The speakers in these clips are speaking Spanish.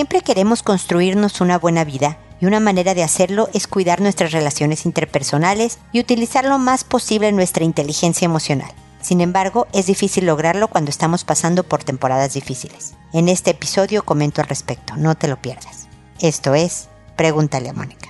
Siempre queremos construirnos una buena vida y una manera de hacerlo es cuidar nuestras relaciones interpersonales y utilizar lo más posible nuestra inteligencia emocional. Sin embargo, es difícil lograrlo cuando estamos pasando por temporadas difíciles. En este episodio comento al respecto, no te lo pierdas. Esto es, pregúntale a Mónica.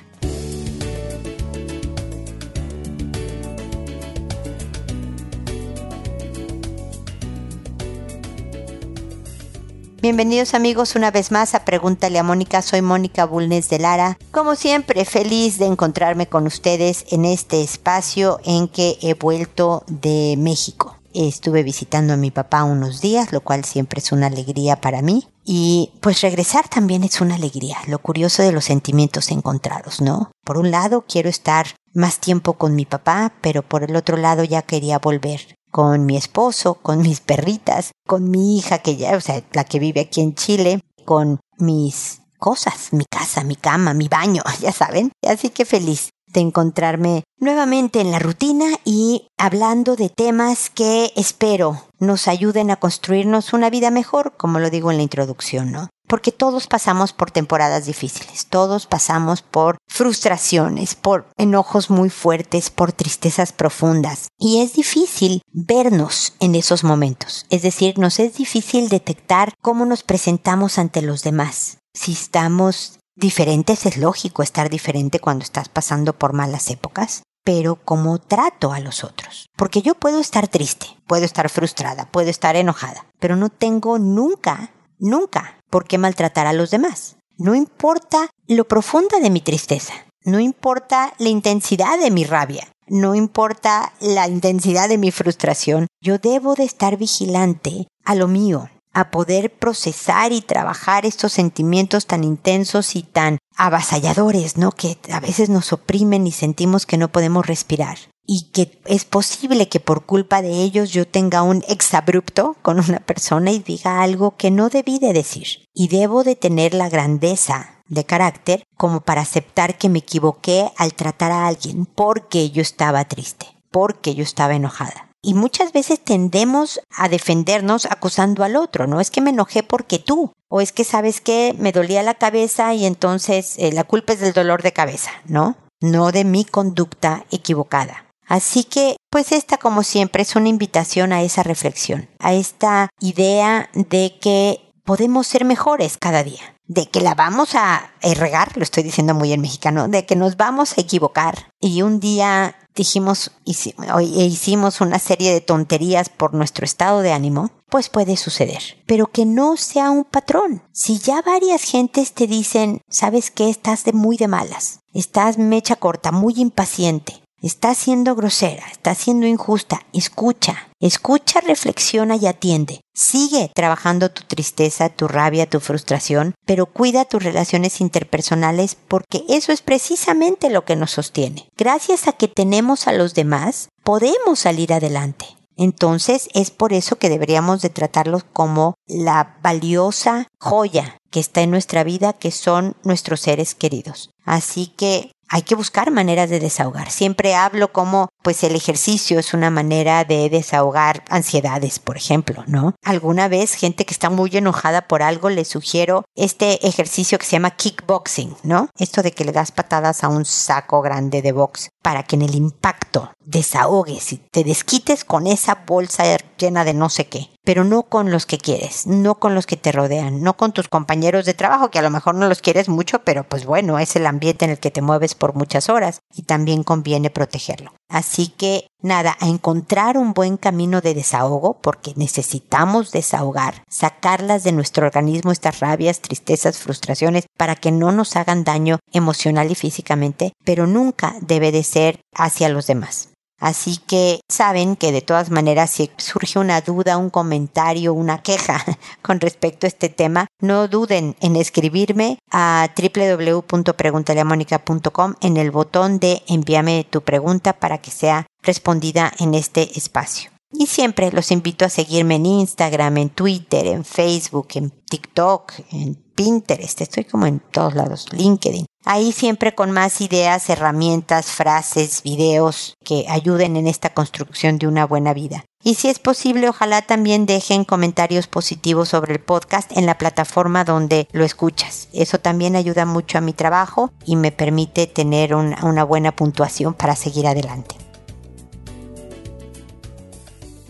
Bienvenidos amigos una vez más a Pregúntale a Mónica. Soy Mónica Bulnes de Lara. Como siempre, feliz de encontrarme con ustedes en este espacio en que he vuelto de México. Estuve visitando a mi papá unos días, lo cual siempre es una alegría para mí. Y pues regresar también es una alegría, lo curioso de los sentimientos encontrados, ¿no? Por un lado quiero estar más tiempo con mi papá, pero por el otro lado ya quería volver con mi esposo, con mis perritas, con mi hija que ya, o sea, la que vive aquí en Chile, con mis cosas, mi casa, mi cama, mi baño, ya saben. Así que feliz de encontrarme nuevamente en la rutina y hablando de temas que espero nos ayuden a construirnos una vida mejor, como lo digo en la introducción, ¿no? Porque todos pasamos por temporadas difíciles, todos pasamos por frustraciones, por enojos muy fuertes, por tristezas profundas. Y es difícil vernos en esos momentos, es decir, nos es difícil detectar cómo nos presentamos ante los demás. Si estamos diferentes, es lógico estar diferente cuando estás pasando por malas épocas pero cómo trato a los otros. Porque yo puedo estar triste, puedo estar frustrada, puedo estar enojada, pero no tengo nunca Nunca. ¿Por qué maltratar a los demás? No importa lo profunda de mi tristeza. No importa la intensidad de mi rabia. No importa la intensidad de mi frustración. Yo debo de estar vigilante a lo mío, a poder procesar y trabajar estos sentimientos tan intensos y tan avasalladores, ¿no? Que a veces nos oprimen y sentimos que no podemos respirar y que es posible que por culpa de ellos yo tenga un exabrupto con una persona y diga algo que no debí de decir. Y debo de tener la grandeza de carácter como para aceptar que me equivoqué al tratar a alguien porque yo estaba triste, porque yo estaba enojada. Y muchas veces tendemos a defendernos acusando al otro, no es que me enojé porque tú, o es que sabes que me dolía la cabeza y entonces eh, la culpa es del dolor de cabeza, ¿no? No de mi conducta equivocada. Así que, pues esta como siempre es una invitación a esa reflexión, a esta idea de que podemos ser mejores cada día, de que la vamos a regar, lo estoy diciendo muy en mexicano, de que nos vamos a equivocar y un día dijimos hicimos una serie de tonterías por nuestro estado de ánimo, pues puede suceder. Pero que no sea un patrón. Si ya varias gentes te dicen, sabes que estás de muy de malas, estás mecha corta, muy impaciente, Está siendo grosera, está siendo injusta. Escucha, escucha, reflexiona y atiende. Sigue trabajando tu tristeza, tu rabia, tu frustración, pero cuida tus relaciones interpersonales porque eso es precisamente lo que nos sostiene. Gracias a que tenemos a los demás, podemos salir adelante. Entonces es por eso que deberíamos de tratarlos como la valiosa joya que está en nuestra vida, que son nuestros seres queridos. Así que hay que buscar maneras de desahogar. Siempre hablo como pues el ejercicio es una manera de desahogar ansiedades, por ejemplo, ¿no? Alguna vez gente que está muy enojada por algo le sugiero este ejercicio que se llama kickboxing, ¿no? Esto de que le das patadas a un saco grande de box para que en el impacto desahogues y te desquites con esa bolsa llena de no sé qué, pero no con los que quieres, no con los que te rodean, no con tus compañeros de trabajo, que a lo mejor no los quieres mucho, pero pues bueno, es el ambiente en el que te mueves por muchas horas y también conviene protegerlo. Así que nada, a encontrar un buen camino de desahogo, porque necesitamos desahogar, sacarlas de nuestro organismo estas rabias, tristezas, frustraciones, para que no nos hagan daño emocional y físicamente, pero nunca debe de ser hacia los demás. Así que saben que de todas maneras si surge una duda, un comentario, una queja con respecto a este tema, no duden en escribirme a www.preguntaleamónica.com en el botón de envíame tu pregunta para que sea respondida en este espacio. Y siempre los invito a seguirme en Instagram, en Twitter, en Facebook, en TikTok, en Pinterest, estoy como en todos lados, LinkedIn. Ahí siempre con más ideas, herramientas, frases, videos que ayuden en esta construcción de una buena vida. Y si es posible, ojalá también dejen comentarios positivos sobre el podcast en la plataforma donde lo escuchas. Eso también ayuda mucho a mi trabajo y me permite tener una buena puntuación para seguir adelante.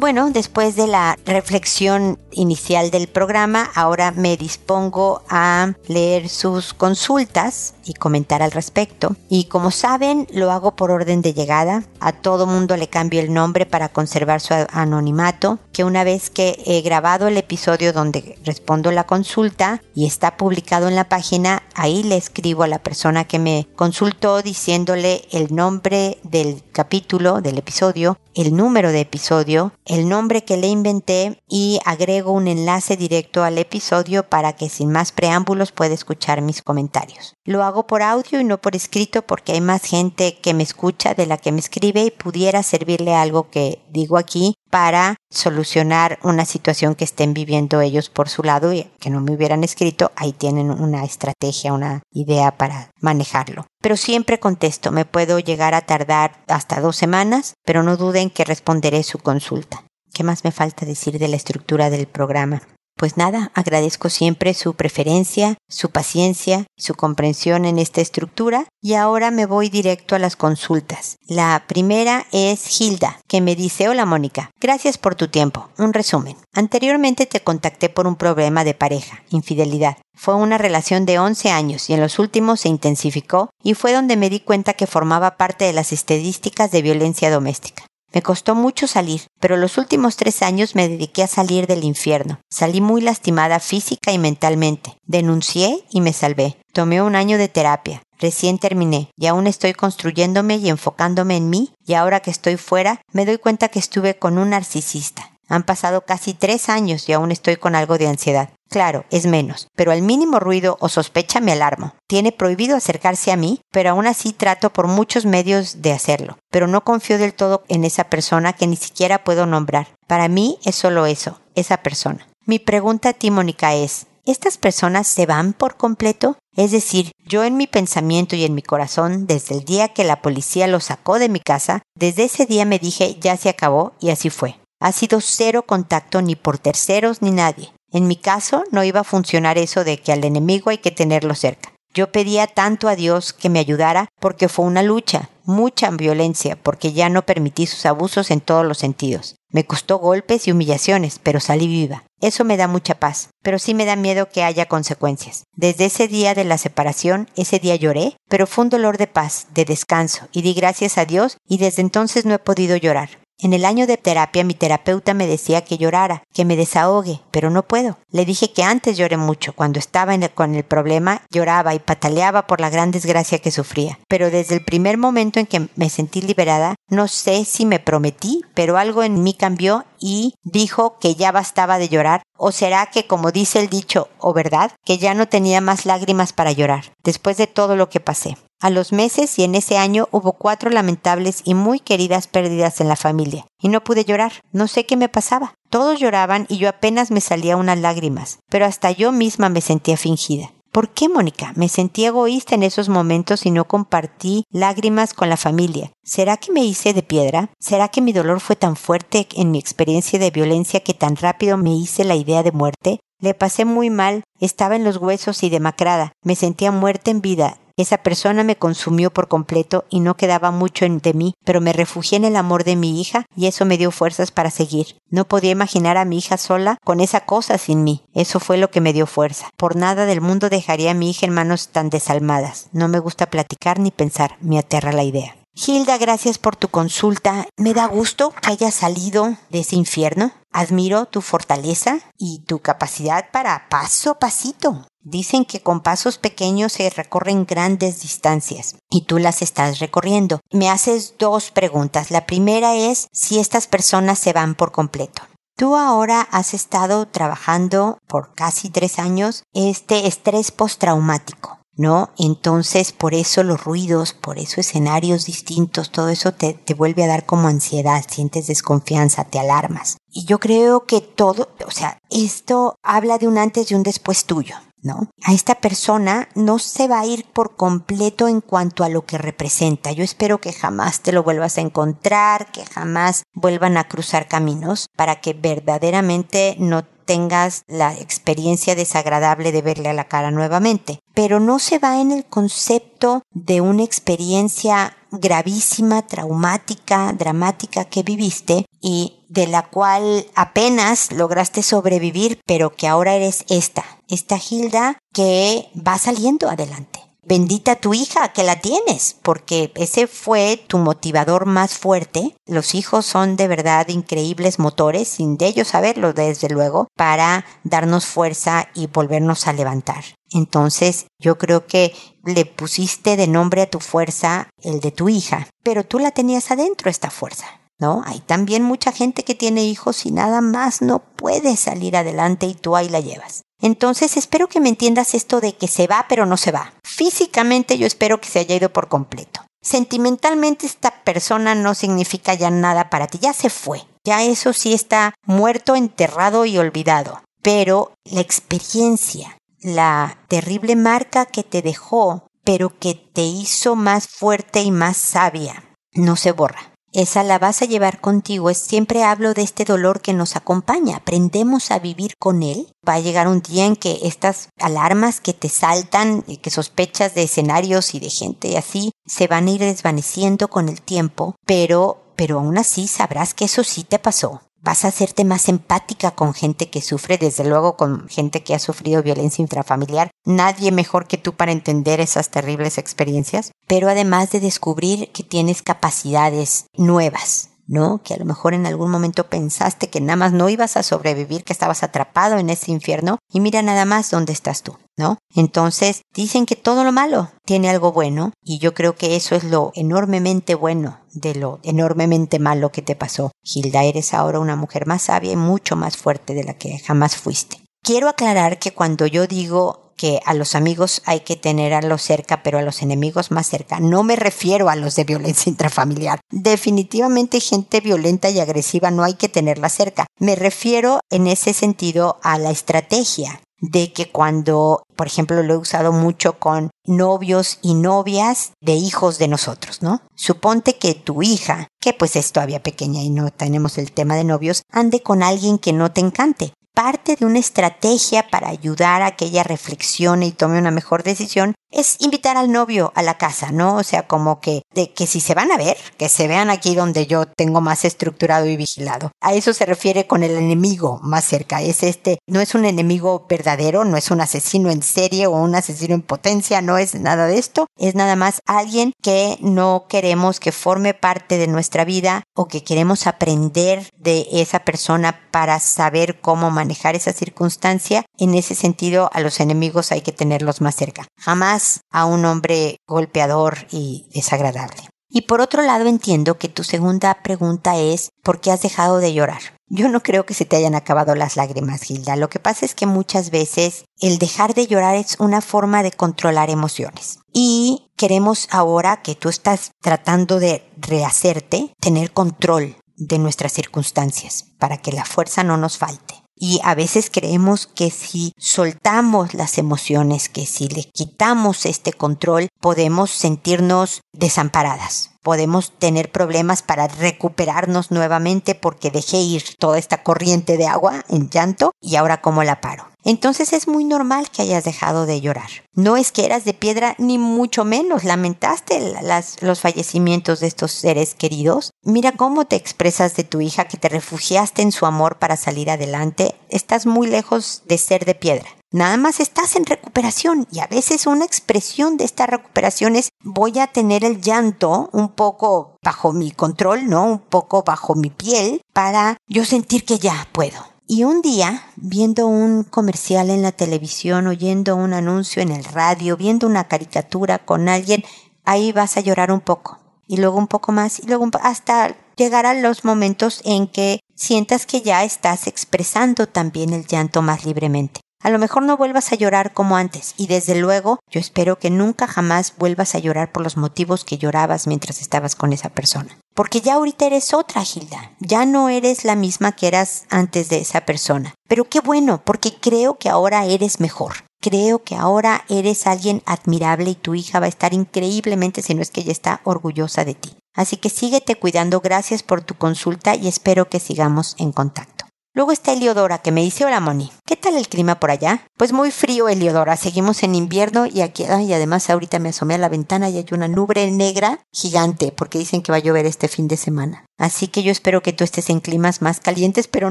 Bueno, después de la reflexión inicial del programa, ahora me dispongo a leer sus consultas y comentar al respecto. Y como saben, lo hago por orden de llegada. A todo mundo le cambio el nombre para conservar su anonimato, que una vez que he grabado el episodio donde respondo la consulta y está publicado en la página, ahí le escribo a la persona que me consultó diciéndole el nombre del capítulo, del episodio, el número de episodio, el nombre que le inventé y agrego un enlace directo al episodio para que sin más preámbulos pueda escuchar mis comentarios. Lo hago por audio y no por escrito porque hay más gente que me escucha de la que me escribe y pudiera servirle algo que digo aquí para solucionar una situación que estén viviendo ellos por su lado y que no me hubieran escrito, ahí tienen una estrategia, una idea para manejarlo. Pero siempre contesto, me puedo llegar a tardar hasta dos semanas, pero no duden que responderé su consulta. ¿Qué más me falta decir de la estructura del programa? Pues nada, agradezco siempre su preferencia, su paciencia, su comprensión en esta estructura y ahora me voy directo a las consultas. La primera es Hilda, que me dice, hola Mónica, gracias por tu tiempo. Un resumen. Anteriormente te contacté por un problema de pareja, infidelidad. Fue una relación de 11 años y en los últimos se intensificó y fue donde me di cuenta que formaba parte de las estadísticas de violencia doméstica. Me costó mucho salir, pero los últimos tres años me dediqué a salir del infierno. Salí muy lastimada física y mentalmente. Denuncié y me salvé. Tomé un año de terapia. Recién terminé y aún estoy construyéndome y enfocándome en mí y ahora que estoy fuera me doy cuenta que estuve con un narcisista. Han pasado casi tres años y aún estoy con algo de ansiedad. Claro, es menos, pero al mínimo ruido o sospecha me alarmo. Tiene prohibido acercarse a mí, pero aún así trato por muchos medios de hacerlo. Pero no confío del todo en esa persona que ni siquiera puedo nombrar. Para mí es solo eso, esa persona. Mi pregunta a ti, Mónica, es, ¿estas personas se van por completo? Es decir, yo en mi pensamiento y en mi corazón, desde el día que la policía lo sacó de mi casa, desde ese día me dije ya se acabó y así fue. Ha sido cero contacto ni por terceros ni nadie. En mi caso no iba a funcionar eso de que al enemigo hay que tenerlo cerca. Yo pedía tanto a Dios que me ayudara porque fue una lucha, mucha violencia, porque ya no permití sus abusos en todos los sentidos. Me costó golpes y humillaciones, pero salí viva. Eso me da mucha paz, pero sí me da miedo que haya consecuencias. Desde ese día de la separación, ese día lloré, pero fue un dolor de paz, de descanso, y di gracias a Dios, y desde entonces no he podido llorar. En el año de terapia mi terapeuta me decía que llorara, que me desahogue, pero no puedo. Le dije que antes lloré mucho, cuando estaba con el problema lloraba y pataleaba por la gran desgracia que sufría. Pero desde el primer momento en que me sentí liberada, no sé si me prometí, pero algo en mí cambió y dijo que ya bastaba de llorar, o será que como dice el dicho, o verdad, que ya no tenía más lágrimas para llorar, después de todo lo que pasé. A los meses y en ese año hubo cuatro lamentables y muy queridas pérdidas en la familia, y no pude llorar, no sé qué me pasaba. Todos lloraban y yo apenas me salía unas lágrimas, pero hasta yo misma me sentía fingida. ¿Por qué, Mónica? Me sentí egoísta en esos momentos y no compartí lágrimas con la familia. ¿Será que me hice de piedra? ¿Será que mi dolor fue tan fuerte en mi experiencia de violencia que tan rápido me hice la idea de muerte? Le pasé muy mal, estaba en los huesos y demacrada, me sentía muerta en vida, esa persona me consumió por completo y no quedaba mucho de mí, pero me refugié en el amor de mi hija y eso me dio fuerzas para seguir. No podía imaginar a mi hija sola con esa cosa sin mí. Eso fue lo que me dio fuerza. Por nada del mundo dejaría a mi hija en manos tan desalmadas. No me gusta platicar ni pensar, me aterra la idea. Hilda, gracias por tu consulta. Me da gusto que hayas salido de ese infierno. Admiro tu fortaleza y tu capacidad para paso a pasito. Dicen que con pasos pequeños se recorren grandes distancias y tú las estás recorriendo. Me haces dos preguntas. La primera es si estas personas se van por completo. Tú ahora has estado trabajando por casi tres años este estrés postraumático. ¿no? Entonces, por eso los ruidos, por eso escenarios distintos, todo eso te, te, vuelve a dar como ansiedad, sientes desconfianza, te alarmas. Y yo creo que todo, o sea, esto habla de un antes y un después tuyo. ¿No? A esta persona no se va a ir por completo en cuanto a lo que representa. Yo espero que jamás te lo vuelvas a encontrar, que jamás vuelvan a cruzar caminos para que verdaderamente no tengas la experiencia desagradable de verle a la cara nuevamente. Pero no se va en el concepto de una experiencia gravísima, traumática, dramática que viviste y de la cual apenas lograste sobrevivir, pero que ahora eres esta, esta Hilda que va saliendo adelante bendita tu hija que la tienes, porque ese fue tu motivador más fuerte. Los hijos son de verdad increíbles motores, sin de ellos saberlo desde luego, para darnos fuerza y volvernos a levantar. Entonces, yo creo que le pusiste de nombre a tu fuerza el de tu hija, pero tú la tenías adentro esta fuerza. ¿No? Hay también mucha gente que tiene hijos y nada más no puede salir adelante y tú ahí la llevas. Entonces espero que me entiendas esto de que se va pero no se va. Físicamente yo espero que se haya ido por completo. Sentimentalmente esta persona no significa ya nada para ti, ya se fue. Ya eso sí está muerto, enterrado y olvidado. Pero la experiencia, la terrible marca que te dejó, pero que te hizo más fuerte y más sabia, no se borra esa la vas a llevar contigo. Siempre hablo de este dolor que nos acompaña. Aprendemos a vivir con él. Va a llegar un día en que estas alarmas que te saltan, que sospechas de escenarios y de gente así, se van a ir desvaneciendo con el tiempo, pero, pero aún así sabrás que eso sí te pasó vas a hacerte más empática con gente que sufre, desde luego con gente que ha sufrido violencia intrafamiliar. Nadie mejor que tú para entender esas terribles experiencias, pero además de descubrir que tienes capacidades nuevas, ¿no? Que a lo mejor en algún momento pensaste que nada más no ibas a sobrevivir, que estabas atrapado en ese infierno y mira nada más dónde estás tú, ¿no? Entonces dicen que todo lo malo tiene algo bueno y yo creo que eso es lo enormemente bueno de lo enormemente malo que te pasó. Hilda, eres ahora una mujer más sabia y mucho más fuerte de la que jamás fuiste. Quiero aclarar que cuando yo digo que a los amigos hay que tener a los cerca, pero a los enemigos más cerca. No me refiero a los de violencia intrafamiliar. Definitivamente gente violenta y agresiva no hay que tenerla cerca. Me refiero en ese sentido a la estrategia de que cuando, por ejemplo, lo he usado mucho con novios y novias de hijos de nosotros, ¿no? Suponte que tu hija, que pues es todavía pequeña y no tenemos el tema de novios, ande con alguien que no te encante parte de una estrategia para ayudar a que ella reflexione y tome una mejor decisión es invitar al novio a la casa, ¿no? O sea, como que de que si se van a ver, que se vean aquí donde yo tengo más estructurado y vigilado. A eso se refiere con el enemigo más cerca. Es este, no es un enemigo verdadero, no es un asesino en serie o un asesino en potencia, no es nada de esto. Es nada más alguien que no queremos que forme parte de nuestra vida o que queremos aprender de esa persona para saber cómo manejar esa circunstancia. En ese sentido, a los enemigos hay que tenerlos más cerca. Jamás a un hombre golpeador y desagradable. Y por otro lado entiendo que tu segunda pregunta es ¿por qué has dejado de llorar? Yo no creo que se te hayan acabado las lágrimas, Gilda. Lo que pasa es que muchas veces el dejar de llorar es una forma de controlar emociones. Y queremos ahora que tú estás tratando de rehacerte, tener control de nuestras circunstancias para que la fuerza no nos falte. Y a veces creemos que si soltamos las emociones, que si le quitamos este control, podemos sentirnos desamparadas. Podemos tener problemas para recuperarnos nuevamente porque dejé ir toda esta corriente de agua en llanto y ahora cómo la paro. Entonces es muy normal que hayas dejado de llorar. No es que eras de piedra ni mucho menos lamentaste los fallecimientos de estos seres queridos. Mira cómo te expresas de tu hija que te refugiaste en su amor para salir adelante. Estás muy lejos de ser de piedra. Nada más estás en recuperación y a veces una expresión de esta recuperación es voy a tener el llanto un poco bajo mi control, ¿no? Un poco bajo mi piel para yo sentir que ya puedo. Y un día, viendo un comercial en la televisión, oyendo un anuncio en el radio, viendo una caricatura con alguien, ahí vas a llorar un poco. Y luego un poco más, y luego hasta llegar a los momentos en que sientas que ya estás expresando también el llanto más libremente. A lo mejor no vuelvas a llorar como antes y desde luego yo espero que nunca jamás vuelvas a llorar por los motivos que llorabas mientras estabas con esa persona. Porque ya ahorita eres otra, Gilda. Ya no eres la misma que eras antes de esa persona. Pero qué bueno, porque creo que ahora eres mejor. Creo que ahora eres alguien admirable y tu hija va a estar increíblemente, si no es que ella está orgullosa de ti. Así que síguete cuidando, gracias por tu consulta y espero que sigamos en contacto. Luego está Eliodora que me dice, hola Moni, ¿qué tal el clima por allá? Pues muy frío Eliodora, seguimos en invierno y aquí, y además ahorita me asomé a la ventana y hay una nube negra gigante porque dicen que va a llover este fin de semana. Así que yo espero que tú estés en climas más calientes, pero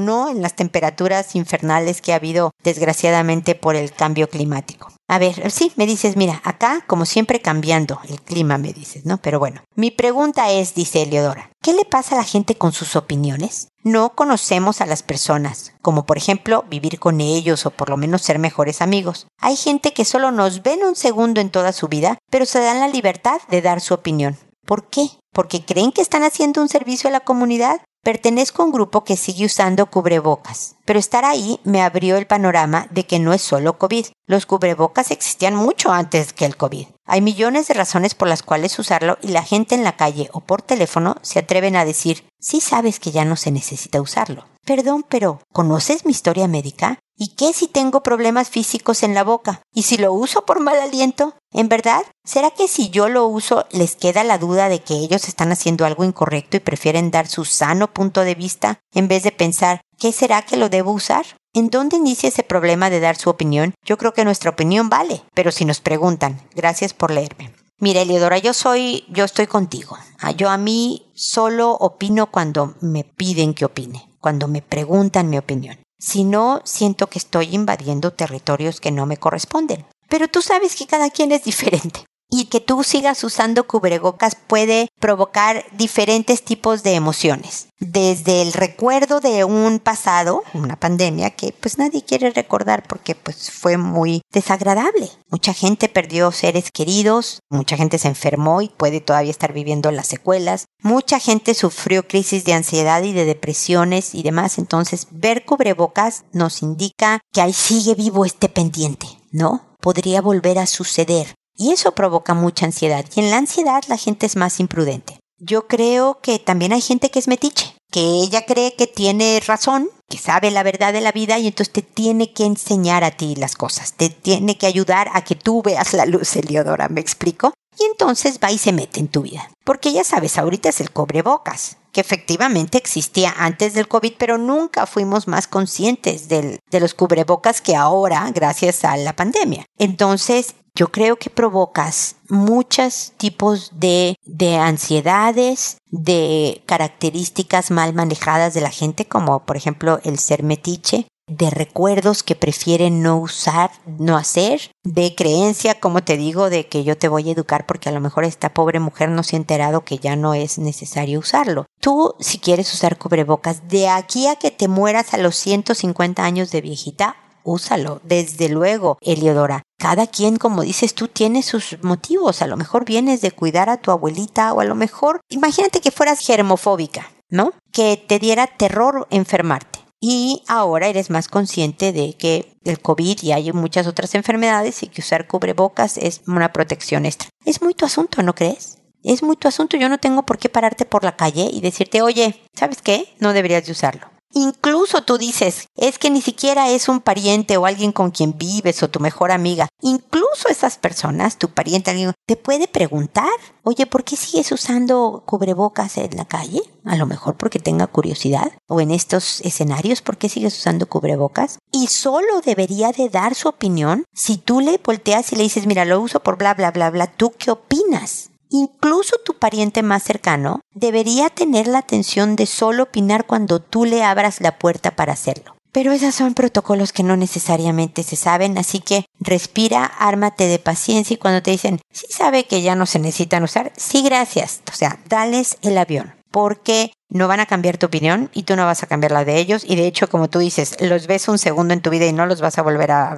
no en las temperaturas infernales que ha habido desgraciadamente por el cambio climático. A ver, sí, me dices, mira, acá como siempre cambiando el clima, me dices, ¿no? Pero bueno, mi pregunta es, dice Eleodora, ¿qué le pasa a la gente con sus opiniones? No conocemos a las personas, como por ejemplo vivir con ellos o por lo menos ser mejores amigos. Hay gente que solo nos ven un segundo en toda su vida, pero se dan la libertad de dar su opinión. ¿Por qué? ¿Porque creen que están haciendo un servicio a la comunidad? Pertenezco a un grupo que sigue usando cubrebocas, pero estar ahí me abrió el panorama de que no es solo COVID. Los cubrebocas existían mucho antes que el COVID. Hay millones de razones por las cuales usarlo y la gente en la calle o por teléfono se atreven a decir, sí sabes que ya no se necesita usarlo. Perdón, pero ¿conoces mi historia médica? ¿Y qué si tengo problemas físicos en la boca? ¿Y si lo uso por mal aliento? ¿En verdad? ¿Será que si yo lo uso les queda la duda de que ellos están haciendo algo incorrecto y prefieren dar su sano punto de vista en vez de pensar ¿qué será que lo debo usar? ¿En dónde inicia ese problema de dar su opinión? Yo creo que nuestra opinión vale, pero si nos preguntan, gracias por leerme. Mira, Eliodora, yo soy, yo estoy contigo. Ah, yo a mí solo opino cuando me piden que opine, cuando me preguntan mi opinión. Si no, siento que estoy invadiendo territorios que no me corresponden. Pero tú sabes que cada quien es diferente y que tú sigas usando cubrebocas puede provocar diferentes tipos de emociones. Desde el recuerdo de un pasado, una pandemia que pues nadie quiere recordar porque pues fue muy desagradable. Mucha gente perdió seres queridos, mucha gente se enfermó y puede todavía estar viviendo las secuelas. Mucha gente sufrió crisis de ansiedad y de depresiones y demás. Entonces ver cubrebocas nos indica que ahí sigue vivo este pendiente, ¿no? Podría volver a suceder y eso provoca mucha ansiedad. Y en la ansiedad la gente es más imprudente. Yo creo que también hay gente que es metiche, que ella cree que tiene razón, que sabe la verdad de la vida y entonces te tiene que enseñar a ti las cosas, te tiene que ayudar a que tú veas la luz, Eliodora, ¿me explico? Y entonces va y se mete en tu vida. Porque ya sabes, ahorita es el cobrebocas, que efectivamente existía antes del COVID, pero nunca fuimos más conscientes de los cubrebocas que ahora, gracias a la pandemia. Entonces, yo creo que provocas muchos tipos de, de ansiedades, de características mal manejadas de la gente, como por ejemplo el ser metiche, de recuerdos que prefieren no usar, no hacer, de creencia, como te digo, de que yo te voy a educar porque a lo mejor esta pobre mujer no se ha enterado que ya no es necesario usarlo. Tú, si quieres usar cubrebocas, de aquí a que te mueras a los 150 años de viejita, úsalo, desde luego, Eliodora. Cada quien, como dices tú, tiene sus motivos. A lo mejor vienes de cuidar a tu abuelita o a lo mejor, imagínate que fueras germofóbica, ¿no? Que te diera terror enfermarte. Y ahora eres más consciente de que el COVID y hay muchas otras enfermedades y que usar cubrebocas es una protección extra. Es muy tu asunto, ¿no crees? Es muy tu asunto. Yo no tengo por qué pararte por la calle y decirte, oye, ¿sabes qué? No deberías de usarlo. Incluso tú dices, es que ni siquiera es un pariente o alguien con quien vives o tu mejor amiga. Incluso esas personas, tu pariente, alguien, te puede preguntar, oye, ¿por qué sigues usando cubrebocas en la calle? A lo mejor porque tenga curiosidad. O en estos escenarios, ¿por qué sigues usando cubrebocas? Y solo debería de dar su opinión si tú le volteas y le dices, mira, lo uso por bla, bla, bla, bla, ¿tú qué opinas? Incluso tu pariente más cercano debería tener la atención de solo opinar cuando tú le abras la puerta para hacerlo. Pero esos son protocolos que no necesariamente se saben, así que respira, ármate de paciencia y cuando te dicen, sí sabe que ya no se necesitan usar, sí gracias, o sea, dales el avión porque no van a cambiar tu opinión y tú no vas a cambiar la de ellos. Y de hecho, como tú dices, los ves un segundo en tu vida y no los vas a volver a,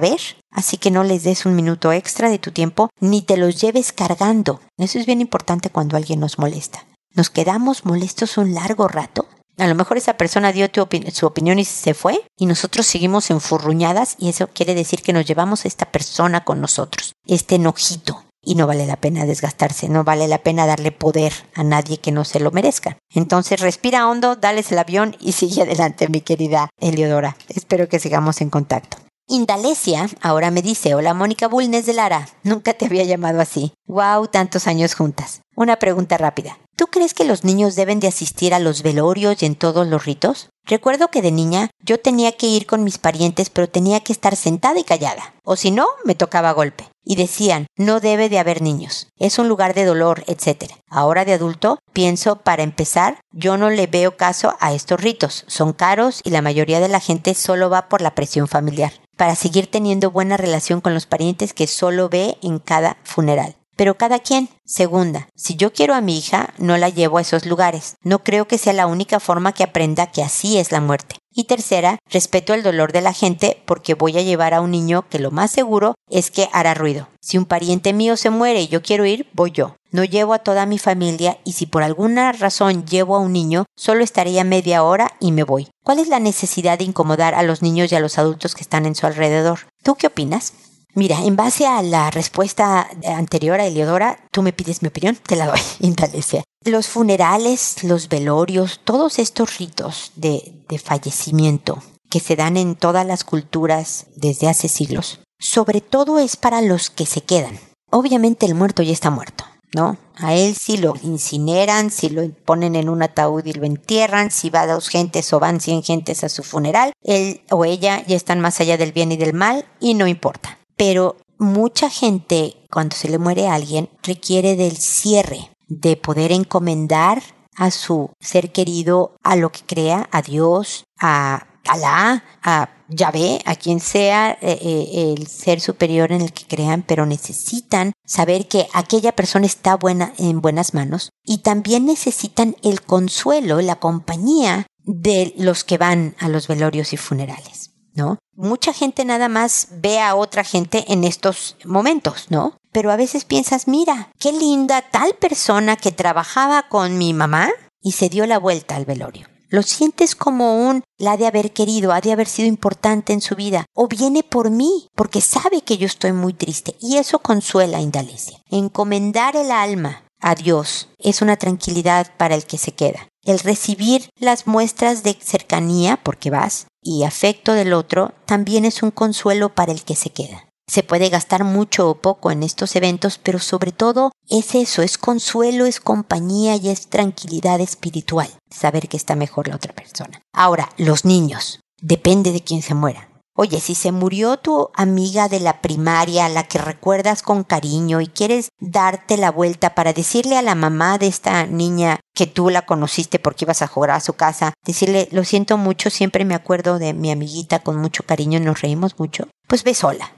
ver. Así que no les des un minuto extra de tu tiempo ni te los lleves cargando. Eso es bien importante cuando alguien nos molesta. Nos quedamos molestos un largo rato A lo mejor esa persona dio su opinión y se fue y nosotros seguimos enfurruñadas y eso quiere decir que nos llevamos a esta persona con nosotros, este enojito. Y no vale la pena desgastarse, no vale la pena darle poder a nadie que no se lo merezca. Entonces respira hondo, dales el avión y sigue adelante, mi querida Eliodora. Espero que sigamos en contacto. Indalesia ahora me dice, hola Mónica Bulnes de Lara, nunca te había llamado así. Wow, tantos años juntas. Una pregunta rápida. ¿Tú crees que los niños deben de asistir a los velorios y en todos los ritos? Recuerdo que de niña yo tenía que ir con mis parientes pero tenía que estar sentada y callada, o si no, me tocaba golpe. Y decían, no debe de haber niños, es un lugar de dolor, etc. Ahora de adulto, pienso, para empezar, yo no le veo caso a estos ritos, son caros y la mayoría de la gente solo va por la presión familiar, para seguir teniendo buena relación con los parientes que solo ve en cada funeral pero cada quien. Segunda, si yo quiero a mi hija, no la llevo a esos lugares. No creo que sea la única forma que aprenda que así es la muerte. Y tercera, respeto el dolor de la gente porque voy a llevar a un niño que lo más seguro es que hará ruido. Si un pariente mío se muere y yo quiero ir, voy yo. No llevo a toda mi familia y si por alguna razón llevo a un niño, solo estaría media hora y me voy. ¿Cuál es la necesidad de incomodar a los niños y a los adultos que están en su alrededor? ¿Tú qué opinas? Mira, en base a la respuesta anterior a Eliodora, tú me pides mi opinión, te la doy, Indalecia. Los funerales, los velorios, todos estos ritos de, de fallecimiento que se dan en todas las culturas desde hace siglos, sobre todo es para los que se quedan. Obviamente el muerto ya está muerto, ¿no? A él si lo incineran, si lo ponen en un ataúd y lo entierran, si va dos gentes o van cien gentes a su funeral, él o ella ya están más allá del bien y del mal y no importa pero mucha gente cuando se le muere a alguien requiere del cierre, de poder encomendar a su ser querido a lo que crea, a Dios, a Alá, a Yahvé, a quien sea eh, eh, el ser superior en el que crean, pero necesitan saber que aquella persona está buena, en buenas manos y también necesitan el consuelo, la compañía de los que van a los velorios y funerales. ¿No? Mucha gente nada más ve a otra gente en estos momentos, ¿no? Pero a veces piensas, mira, qué linda tal persona que trabajaba con mi mamá y se dio la vuelta al velorio. Lo sientes como un la de haber querido, ha de haber sido importante en su vida, o viene por mí, porque sabe que yo estoy muy triste, y eso consuela a Indalecia. Encomendar el alma a Dios es una tranquilidad para el que se queda. El recibir las muestras de cercanía, porque vas, y afecto del otro, también es un consuelo para el que se queda. Se puede gastar mucho o poco en estos eventos, pero sobre todo es eso, es consuelo, es compañía y es tranquilidad espiritual, saber que está mejor la otra persona. Ahora, los niños, depende de quién se muera. Oye, si se murió tu amiga de la primaria, la que recuerdas con cariño y quieres darte la vuelta para decirle a la mamá de esta niña que tú la conociste porque ibas a jugar a su casa, decirle, lo siento mucho, siempre me acuerdo de mi amiguita con mucho cariño nos reímos mucho, pues ve sola.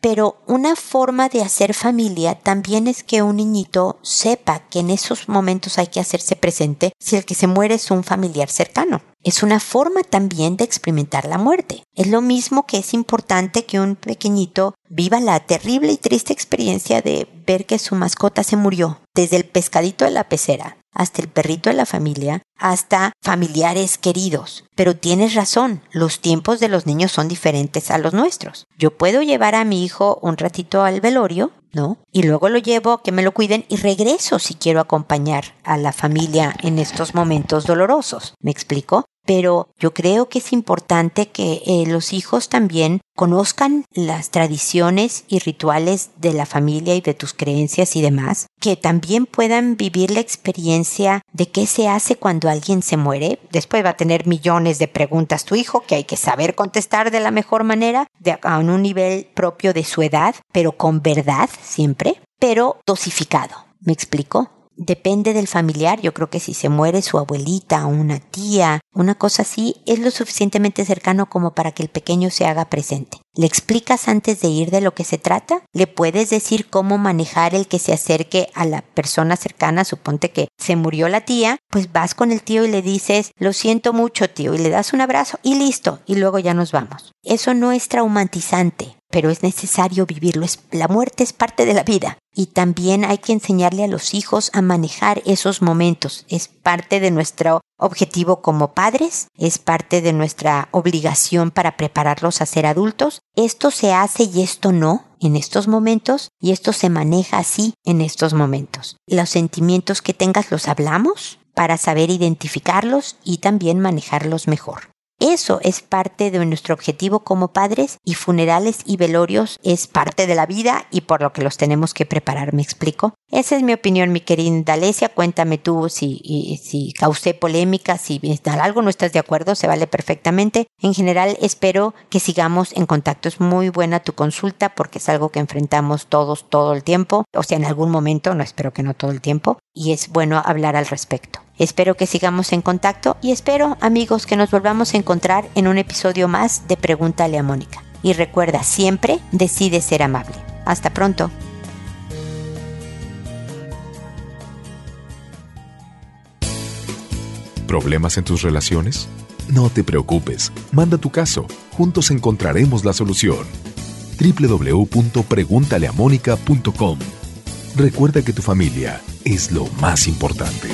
Pero una forma de hacer familia también es que un niñito sepa que en esos momentos hay que hacerse presente si el que se muere es un familiar cercano. Es una forma también de experimentar la muerte. Es lo mismo que es importante que un pequeñito viva la terrible y triste experiencia de ver que su mascota se murió, desde el pescadito de la pecera hasta el perrito de la familia, hasta familiares queridos. Pero tienes razón, los tiempos de los niños son diferentes a los nuestros. Yo puedo llevar a mi hijo un ratito al velorio, ¿no? Y luego lo llevo que me lo cuiden y regreso si quiero acompañar a la familia en estos momentos dolorosos. ¿Me explico? Pero yo creo que es importante que eh, los hijos también conozcan las tradiciones y rituales de la familia y de tus creencias y demás, que también puedan vivir la experiencia de qué se hace cuando alguien se muere. Después va a tener millones de preguntas tu hijo que hay que saber contestar de la mejor manera, de, a un nivel propio de su edad, pero con verdad siempre, pero dosificado. ¿Me explico? Depende del familiar. Yo creo que si se muere su abuelita una tía, una cosa así, es lo suficientemente cercano como para que el pequeño se haga presente. ¿Le explicas antes de ir de lo que se trata? ¿Le puedes decir cómo manejar el que se acerque a la persona cercana? Suponte que se murió la tía, pues vas con el tío y le dices, lo siento mucho tío, y le das un abrazo y listo, y luego ya nos vamos. Eso no es traumatizante pero es necesario vivirlo. La muerte es parte de la vida y también hay que enseñarle a los hijos a manejar esos momentos. Es parte de nuestro objetivo como padres, es parte de nuestra obligación para prepararlos a ser adultos. Esto se hace y esto no en estos momentos y esto se maneja así en estos momentos. Los sentimientos que tengas los hablamos para saber identificarlos y también manejarlos mejor. Eso es parte de nuestro objetivo como padres y funerales y velorios es parte de la vida y por lo que los tenemos que preparar, ¿me explico? Esa es mi opinión, mi querida Alesia. Cuéntame tú si, si causé polémica, si algo no estás de acuerdo, se vale perfectamente. En general, espero que sigamos en contacto. Es muy buena tu consulta porque es algo que enfrentamos todos todo el tiempo. O sea, en algún momento, no espero que no todo el tiempo. Y es bueno hablar al respecto. Espero que sigamos en contacto y espero, amigos, que nos volvamos a encontrar en un episodio más de Pregúntale a Mónica. Y recuerda, siempre decide ser amable. Hasta pronto. ¿Problemas en tus relaciones? No te preocupes, manda tu caso, juntos encontraremos la solución. www.preguntaleamónica.com Recuerda que tu familia es lo más importante.